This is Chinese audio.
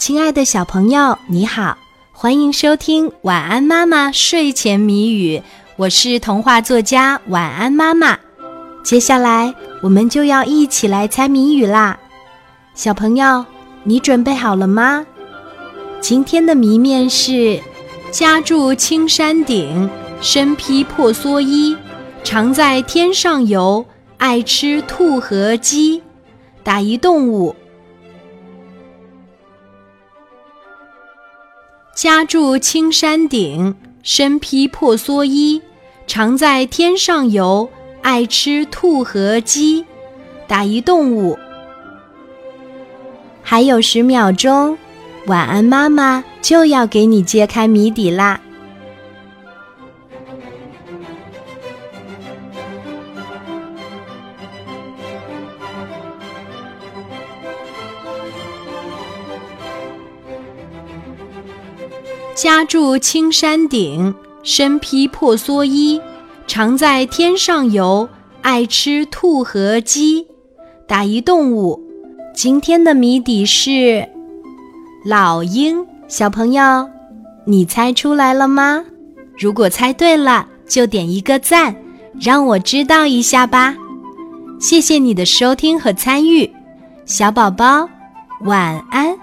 亲爱的小朋友，你好，欢迎收听《晚安妈妈睡前谜语》，我是童话作家晚安妈妈。接下来我们就要一起来猜谜语啦，小朋友，你准备好了吗？今天的谜面是：家住青山顶，身披破蓑衣，常在天上游，爱吃兔和鸡。打一动物。家住青山顶，身披破蓑衣，常在天上游，爱吃兔和鸡。打一动物。还有十秒钟，晚安妈妈就要给你揭开谜底啦。家住青山顶，身披破蓑衣，常在天上游，爱吃兔和鸡。打一动物。今天的谜底是老鹰。小朋友，你猜出来了吗？如果猜对了，就点一个赞，让我知道一下吧。谢谢你的收听和参与，小宝宝，晚安。